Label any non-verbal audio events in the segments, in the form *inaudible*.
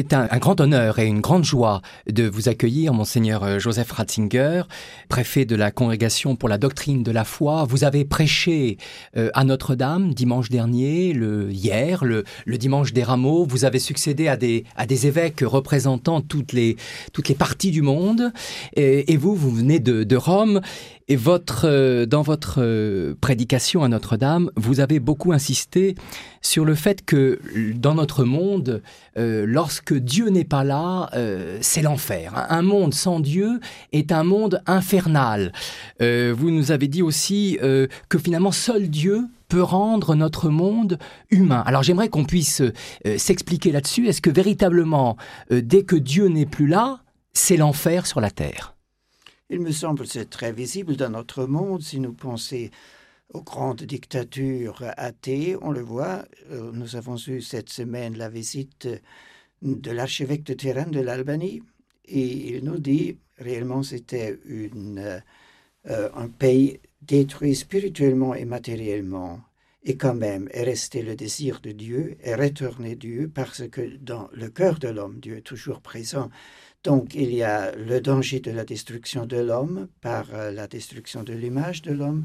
C'est un, grand honneur et une grande joie de vous accueillir, monseigneur euh, Joseph Ratzinger, préfet de la Congrégation pour la doctrine de la foi. Vous avez prêché euh, à Notre-Dame dimanche dernier, le hier, le, dimanche des Rameaux. Vous avez succédé à des, évêques représentant toutes les, parties du monde. Et, vous, vous venez de Rome. Et votre, euh, dans votre euh, prédication à Notre-Dame, vous avez beaucoup insisté sur le fait que dans notre monde, euh, lorsque Dieu n'est pas là, c'est l'enfer. Un monde sans Dieu est un monde infernal. vous nous avez dit aussi que finalement seul Dieu peut rendre notre monde humain. Alors j'aimerais qu'on puisse s'expliquer là-dessus. Est-ce que véritablement, dès que Dieu n'est plus là, c'est l'enfer sur la terre? Il me semble c'est très visible dans notre monde si nous pensons aux grandes dictatures athées. On le voit, euh, nous avons eu cette semaine la visite de l'archevêque de Tyrène de l'Albanie et il nous dit réellement c'était une, euh, un pays détruit spirituellement et matériellement. Et quand même est resté le désir de Dieu et retourner Dieu parce que dans le cœur de l'homme, Dieu est toujours présent. Donc il y a le danger de la destruction de l'homme par euh, la destruction de l'image de l'homme,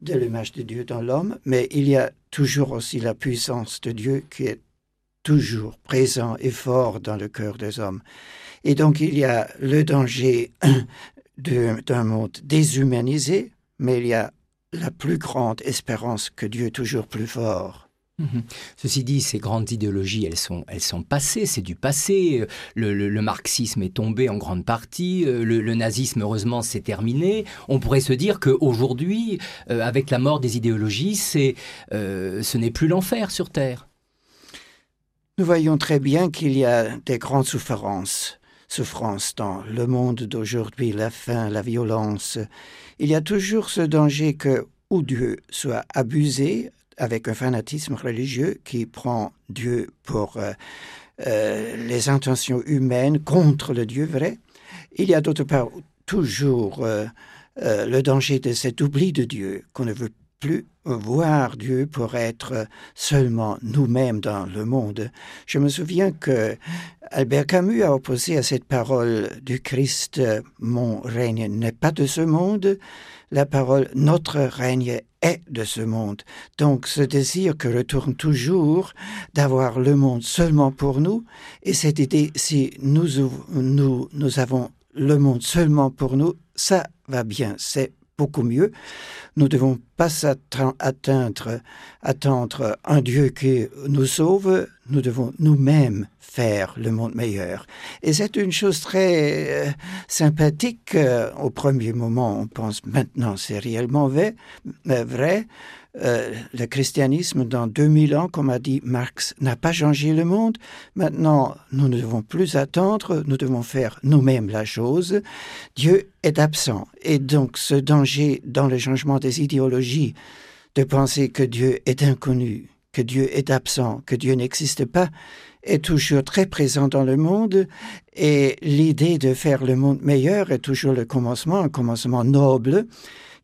de l'image de Dieu dans l'homme, mais il y a toujours aussi la puissance de Dieu qui est toujours présent et fort dans le cœur des hommes. Et donc il y a le danger *clears throat* d'un monde déshumanisé, mais il y a la plus grande espérance que Dieu est toujours plus fort. Mhm. Ceci dit, ces grandes idéologies, elles sont, elles sont passées, c'est du passé. Le, marxisme est tombé en grande partie, euh, le, nazisme, heureusement, c'est terminé. On pourrait se dire qu'aujourd'hui, euh, avec la mort des idéologies, c'est, euh, ce n'est plus l'enfer sur Terre. Nous voyons très bien qu'il y a des grandes souffrances, souffrances dans le monde d'aujourd'hui, la faim, la violence. Il y a toujours ce danger que ou Dieu soit abusé avec un fanatisme religieux qui prend Dieu pour euh, euh, les intentions humaines contre le Dieu vrai. Il y a d'autre part toujours euh, le danger de cet oubli de Dieu, qu'on ne veut plus voir Dieu pour être seulement nous-mêmes dans le monde. Je me souviens que Albert Camus a opposé à cette parole du Christ Mon règne n'est pas de ce monde la parole Notre règne est de ce monde. Donc ce désir que retourne toujours d'avoir le monde seulement pour nous, et cette idée, si nous, nous, nous avons le monde seulement pour nous, ça va bien, c'est beaucoup mieux. Nous devons pas atteindre, attendre un Dieu qui nous sauve, nous devons nous-mêmes faire le monde meilleur. Et c'est une chose très euh, sympathique. Euh, au premier moment, on pense maintenant c'est réellement vrai. Euh, vrai. le christianisme, dans 2000 ans, comme a dit Marx, n'a pas changé le monde. Maintenant, nous ne devons plus attendre, nous devons faire nous-mêmes la chose. Dieu est absent. Et donc, ce danger dans le changement des idéologies, de penser que Dieu est inconnu, que Dieu est absent, que Dieu n'existe pas, est toujours très présent dans le monde. Et l'idée de faire le monde meilleur est toujours le commencement, un commencement noble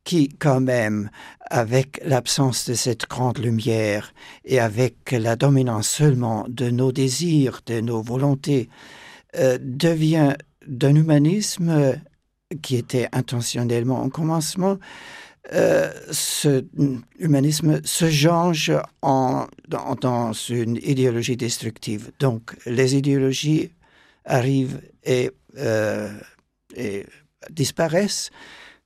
qui, quand même, avec l'absence de cette grande lumière et avec la dominance seulement de nos désirs, de nos volontés, euh, devient d'un humanisme qui était intentionnellement en commencement, euh, ce humanisme se change en, dans, une idéologie destructive. Donc les idéologies arrivent et, euh, et disparaissent,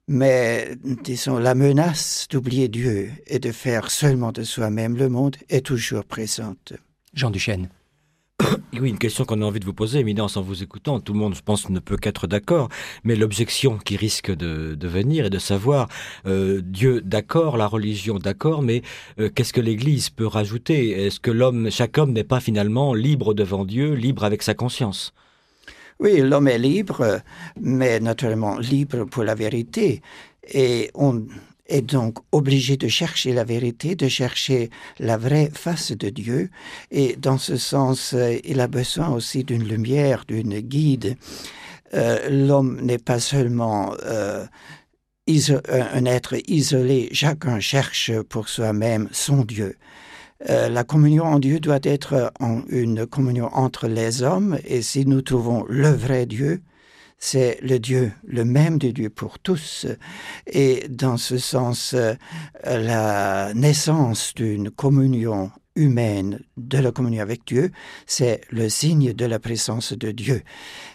mais disons la menace d'oublier Dieu et de faire seulement de soi-même le monde est toujours présente. Jean Duchesne. *coughs* Oui, une question qu'on a envie de vous poser, éminence, en vous écoutant. Tout le monde, je pense, ne peut qu'être d'accord. Mais l'objection qui risque de, venir est de savoir euh, Dieu d'accord, la religion d'accord, mais euh, qu'est-ce que l'Église peut rajouter? Est-ce que l'homme, chaque homme n'est pas finalement libre devant Dieu, libre avec sa conscience? Oui, l'homme est libre, mais naturellement libre pour la vérité. Et on, est donc obligé de chercher la vérité, de chercher la vraie face de Dieu. Et dans ce sens, euh, il a besoin aussi d'une lumière, d'une guide. Euh, l'homme n'est pas seulement euh, un être isolé, chacun cherche pour soi-même son Dieu. la communion en Dieu doit être une communion entre les hommes et si nous trouvons le vrai Dieu, c'est le Dieu, le même de Dieu pour tous. Et dans ce sens, euh, la naissance d'une communion humaine de la communion avec Dieu, c'est le signe de la présence de Dieu.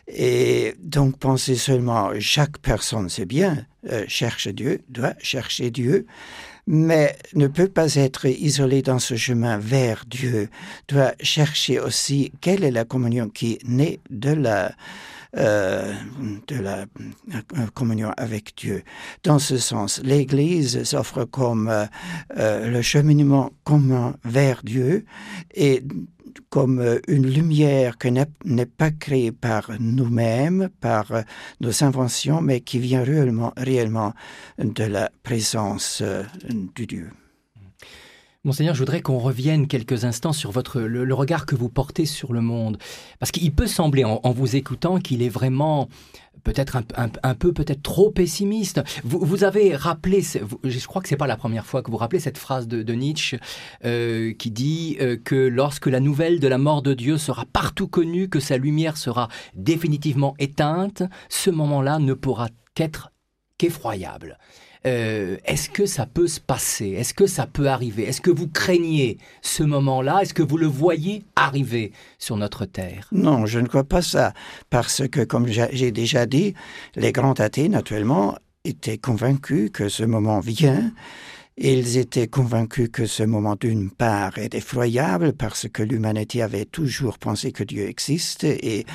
Et donc penser seulement chaque personne, c'est bien, euh, cherche Dieu, doit chercher Dieu, mais ne peut pas être isolé dans ce chemin vers Dieu, doit chercher aussi quelle est la communion qui naît de la euh, de la euh, communion avec Dieu. Dans ce sens, l'Église s'offre comme euh, le cheminement commun vers Dieu et comme une lumière qui n'est pas créée par nous-mêmes, par nos inventions, mais qui vient réellement, réellement de la présence du Dieu. Monseigneur, je voudrais qu'on revienne quelques instants sur votre, le, regard que vous portez sur le monde. Parce qu'il peut sembler, en, vous écoutant, qu'il est vraiment peut-être un, peu peut-être trop pessimiste. Vous, avez rappelé, je crois que c'est pas la première fois que vous rappelez cette phrase de, Nietzsche euh, qui dit euh, que lorsque la nouvelle de la mort de Dieu sera partout connue, que sa lumière sera définitivement éteinte, ce moment-là ne pourra qu'être qu'effroyable. Euh, est-ce que ça peut se passer? Est-ce que ça peut arriver? Est-ce que vous craignez ce moment-là? Est-ce que vous le voyez arriver sur notre terre? Non, je ne crois pas ça, parce que, comme j'ai déjà dit, les grands athées, naturellement, étaient convaincus que ce moment vient ils étaient convaincus que ce moment d'une part est effroyable parce que l'humanité avait toujours pensé que Dieu existe et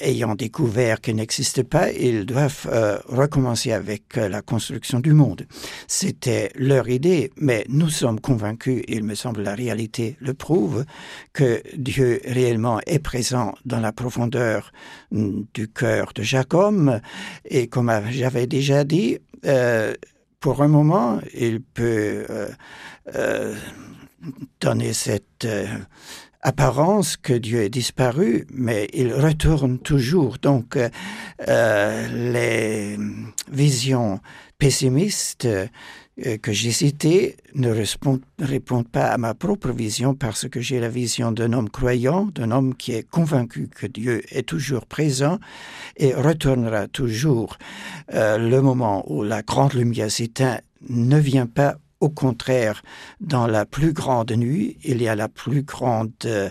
ayant découvert qu'il n'existe pas, ils doivent euh, recommencer avec euh, la construction du monde. C'était leur idée, mais nous sommes convaincus, il me semble la réalité le prouve, que Dieu réellement est présent dans la profondeur mm, du cœur de Jacob et comme j'avais déjà dit, euh, pour un moment, il peut euh, euh, donner cette euh, apparence que Dieu est disparu, mais il retourne toujours. Donc, les visions pessimistes euh, que j'ai cité ne répondent pas à ma propre vision parce que j'ai la vision d'un homme croyant, d'un homme qui est convaincu que Dieu est toujours présent et retournera toujours. Euh, le moment où la grande lumière s'éteint ne vient pas au contraire, dans la plus grande nuit, il y a la plus grande euh,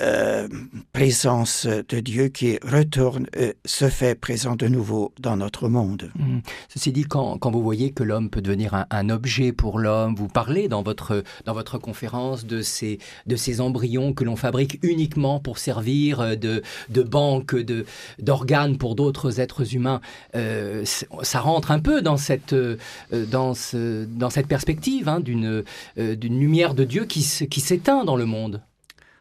euh, présence de Dieu qui retourne, euh, se fait présent de nouveau dans notre monde. Mmh. Ceci dit, quand, quand, vous voyez que l'homme peut devenir un, objet pour l'homme, vous parlez dans votre, dans votre conférence de ces, de ces embryons que l'on fabrique uniquement pour servir euh, de, de banque d'organes pour d'autres êtres humains. ça rentre un peu dans cette, dans ce, dans cette perspective hein, d'une d'une lumière de Dieu qui, qui s'éteint dans le monde.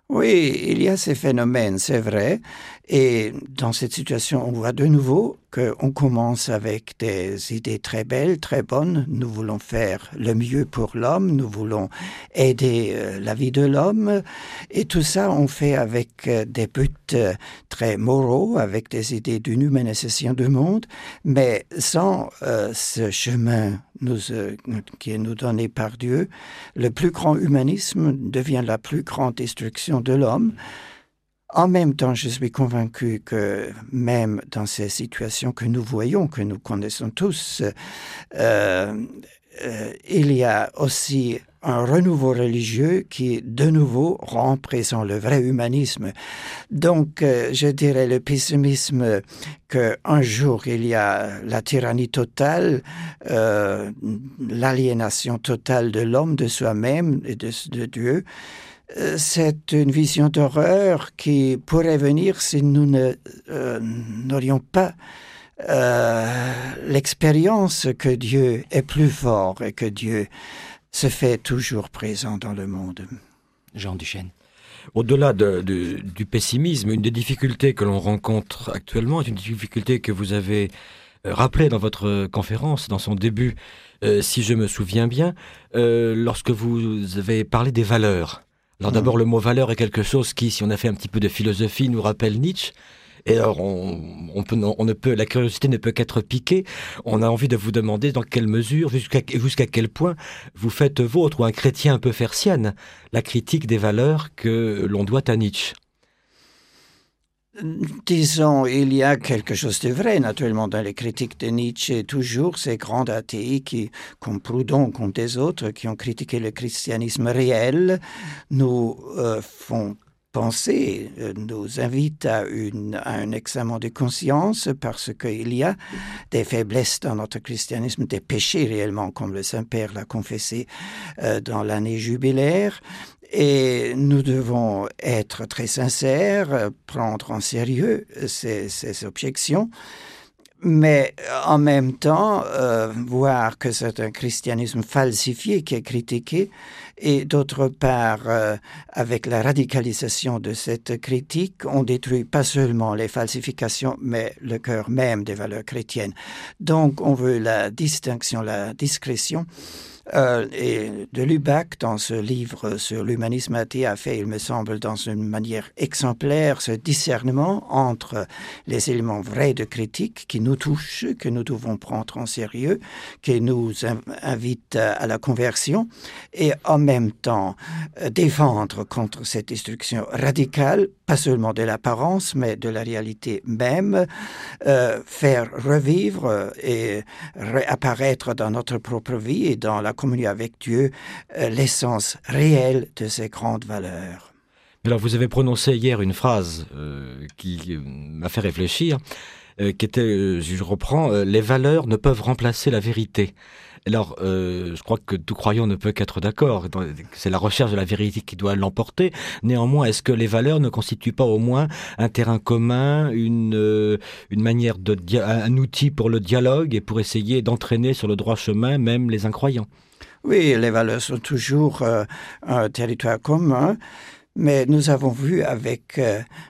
Oui, il y a ces phénomènes, c'est vrai. Et dans cette situation, on voit de nouveau qu'on commence avec des idées très belles, très bonnes. Nous voulons faire le mieux pour l'homme, nous voulons aider euh, la vie de l'homme. Et tout ça, on fait avec euh, des buts euh, très moraux, avec des idées d'une humanisation du monde, mais sans ce chemin nous, qui est nous donné par Dieu, le plus grand humanisme devient la plus grande destruction de l'homme. En même temps, je suis convaincu que même dans ces situations que nous voyons, que nous connaissons tous, euh, euh, il y a aussi un renouveau religieux qui, de nouveau, rend présent le vrai humanisme. Donc, euh, je dirais le pessimisme qu'un jour il y a la tyrannie totale, l'aliénation totale de l'homme, de soi-même et de, de Dieu. Euh, c'est une vision d'horreur qui pourrait venir si nous euh, n'aurions pas euh, l'expérience que Dieu est plus fort et que Dieu se fait toujours présent dans le monde. Jean Duchesne. Au-delà du pessimisme, une des difficultés que l'on rencontre actuellement est une difficulté que vous avez rappelée dans votre conférence, dans son début, si je me souviens bien, lorsque vous avez parlé des valeurs. Alors d'abord, le mot valeur est quelque chose qui, si on a fait un petit peu de philosophie, nous rappelle Nietzsche. Et alors, on, on, peut, on ne peut, la curiosité ne peut qu'être piquée. On a envie de vous demander dans quelle mesure, jusqu'à jusqu'à quel point vous faites vôtre, ou un chrétien un peu sienne, la critique des valeurs que l'on doit à Nietzsche. Disons, il y a quelque chose de vrai, naturellement, dans les critiques de Nietzsche. Toujours ces grands athées qui, comme Proudhon, comme des autres, qui ont critiqué le christianisme réel, nous euh, font penser, euh, nous invite à, un examen de conscience parce qu'il y a des faiblesses dans notre christianisme, des péchés réellement, comme le Saint-Père l'a confessé euh, dans l'année jubilaire. Et nous devons être très sincères, prendre en sérieux ces, objections, mais en même temps euh, voir que c'est un christianisme falsifié qui est critiqué, et d'autre part, euh, avec la radicalisation de cette critique, on détruit pas seulement les falsifications, mais le cœur même des valeurs chrétiennes. Donc on veut la distinction, la discrétion. Euh, et de Lubac, dans ce livre sur l'humanisme athée, a fait, il me semble, dans une manière exemplaire, ce discernement entre les éléments vrais de critique qui nous touchent, que nous devons prendre en sérieux, qui nous invitent à la conversion, et en même temps euh, défendre contre cette destruction radicale, pas seulement de l'apparence, mais de la réalité même, euh, faire revivre et réapparaître dans notre propre vie et dans la communion avec Dieu euh, l'essence réelle de ces grandes valeurs. Alors vous avez prononcé hier une phrase euh, qui euh, m'a fait réfléchir, euh, qui était, euh, je reprends, euh, les valeurs ne peuvent remplacer la vérité. Alors, euh, je crois que tout croyant ne peut qu'être d'accord. C'est la recherche de la vérité qui doit l'emporter. Néanmoins, est-ce que les valeurs ne constituent pas au moins un terrain commun, une, euh, manière de un outil pour le dialogue et pour essayer d'entraîner sur le droit chemin même les incroyants? Oui, les valeurs sont toujours euh, un territoire commun. Mais nous avons vu avec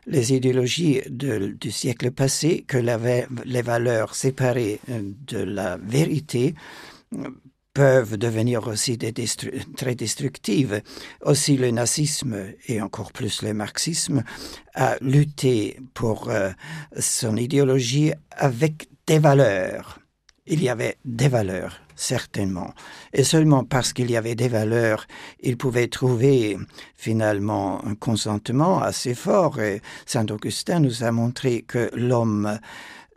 les idéologies du siècle passé que les valeurs séparées de la vérité peuvent devenir aussi très destructives. Aussi le nazisme et encore plus le marxisme a lutté pour euh, son idéologie avec des valeurs. Il y avait des valeurs certainement. Et seulement parce qu'il y avait des valeurs, il pouvait trouver finalement un consentement assez fort. Et Saint Augustin nous a montré que l'homme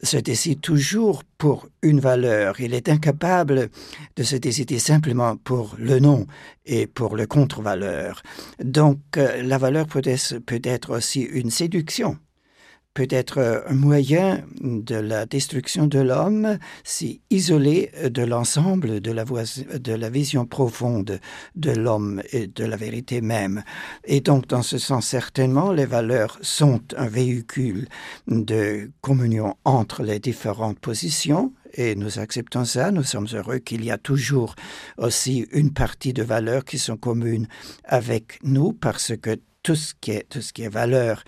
se décide toujours pour une valeur. Il est incapable de se décider simplement pour le nom et pour le contre-valeur. Donc euh, la valeur peut être, peut être aussi une séduction peut être un moyen de la destruction de l'homme si isolé de l'ensemble de la de la vision profonde de l'homme et de la vérité même. Et donc dans ce sens certainement les valeurs sont un véhicule de communion entre les différentes positions et nous acceptons ça. Nous sommes heureux qu'il y a toujours aussi une partie de valeurs qui sont communes avec nous parce que tout ce qui est tout ce qui est valeur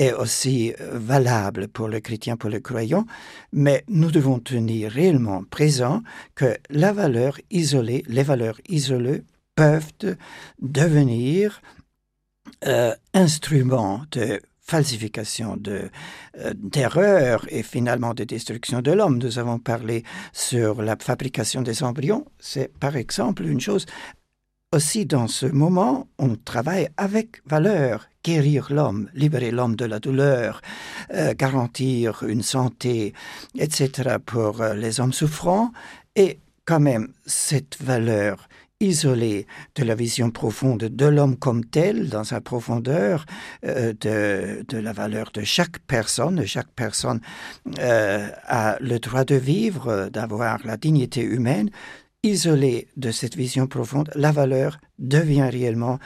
est aussi euh, valable pour le chrétien pour le croyant mais nous devons tenir réellement présent que la valeur isolée les valeurs isolées peuvent devenir euh, instruments de falsification de euh, d'erreurs et finalement de destruction de l'homme. Nous avons parlé sur la fabrication des embryons. C'est par exemple une chose aussi dans ce moment on travaille avec valeur. Guérir l'homme libérer l'homme de la douleur euh, garantir une santé etc pour euh, les hommes souffrants. Et quand même cette valeur isolée de la vision profonde de l'homme comme tel dans sa profondeur euh, de, de la valeur de chaque personne chaque personne a le droit de vivre d'avoir la dignité humaine isolé de cette vision profonde, la valeur devient réellement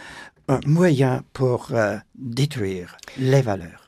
un moyen pour euh, détruire les valeurs.